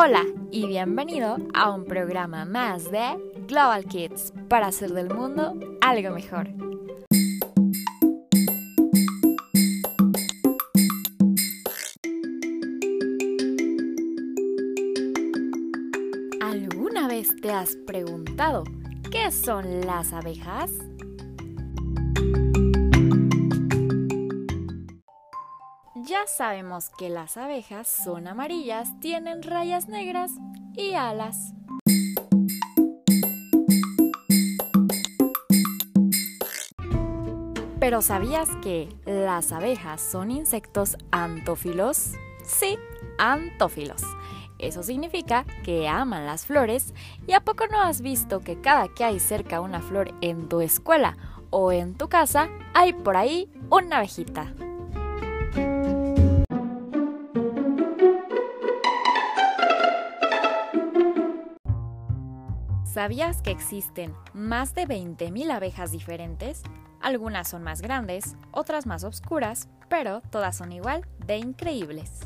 Hola y bienvenido a un programa más de Global Kids para hacer del mundo algo mejor. ¿Alguna vez te has preguntado qué son las abejas? Ya sabemos que las abejas son amarillas, tienen rayas negras y alas. Pero ¿sabías que las abejas son insectos antófilos? Sí, antófilos. Eso significa que aman las flores y a poco no has visto que cada que hay cerca una flor en tu escuela o en tu casa hay por ahí una abejita. ¿Sabías que existen más de 20.000 abejas diferentes? Algunas son más grandes, otras más oscuras, pero todas son igual de increíbles.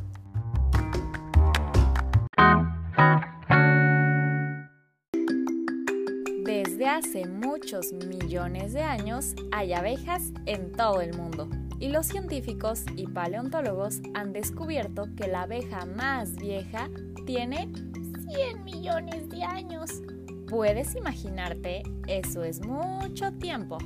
Desde hace muchos millones de años hay abejas en todo el mundo y los científicos y paleontólogos han descubierto que la abeja más vieja tiene 100 millones de años. ¿Puedes imaginarte? Eso es mucho tiempo.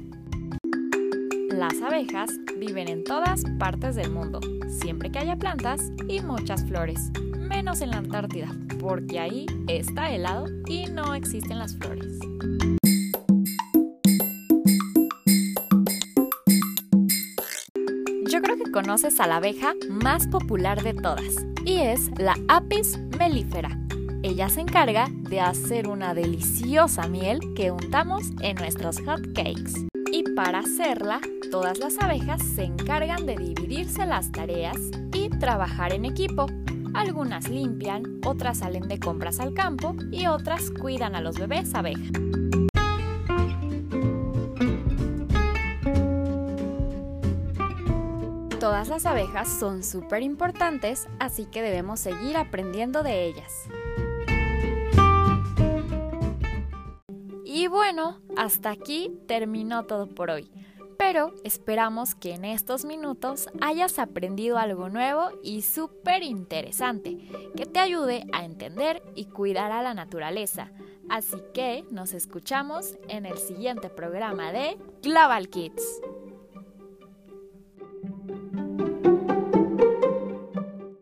Las abejas viven en todas partes del mundo, siempre que haya plantas y muchas flores, menos en la Antártida, porque ahí está helado y no existen las flores. Yo creo que conoces a la abeja más popular de todas, y es la Apis mellifera ella se encarga de hacer una deliciosa miel que untamos en nuestros hot cakes. Y para hacerla, todas las abejas se encargan de dividirse las tareas y trabajar en equipo. Algunas limpian, otras salen de compras al campo y otras cuidan a los bebés abeja. Todas las abejas son súper importantes, así que debemos seguir aprendiendo de ellas. Y bueno, hasta aquí terminó todo por hoy. Pero esperamos que en estos minutos hayas aprendido algo nuevo y súper interesante que te ayude a entender y cuidar a la naturaleza. Así que nos escuchamos en el siguiente programa de Global Kids.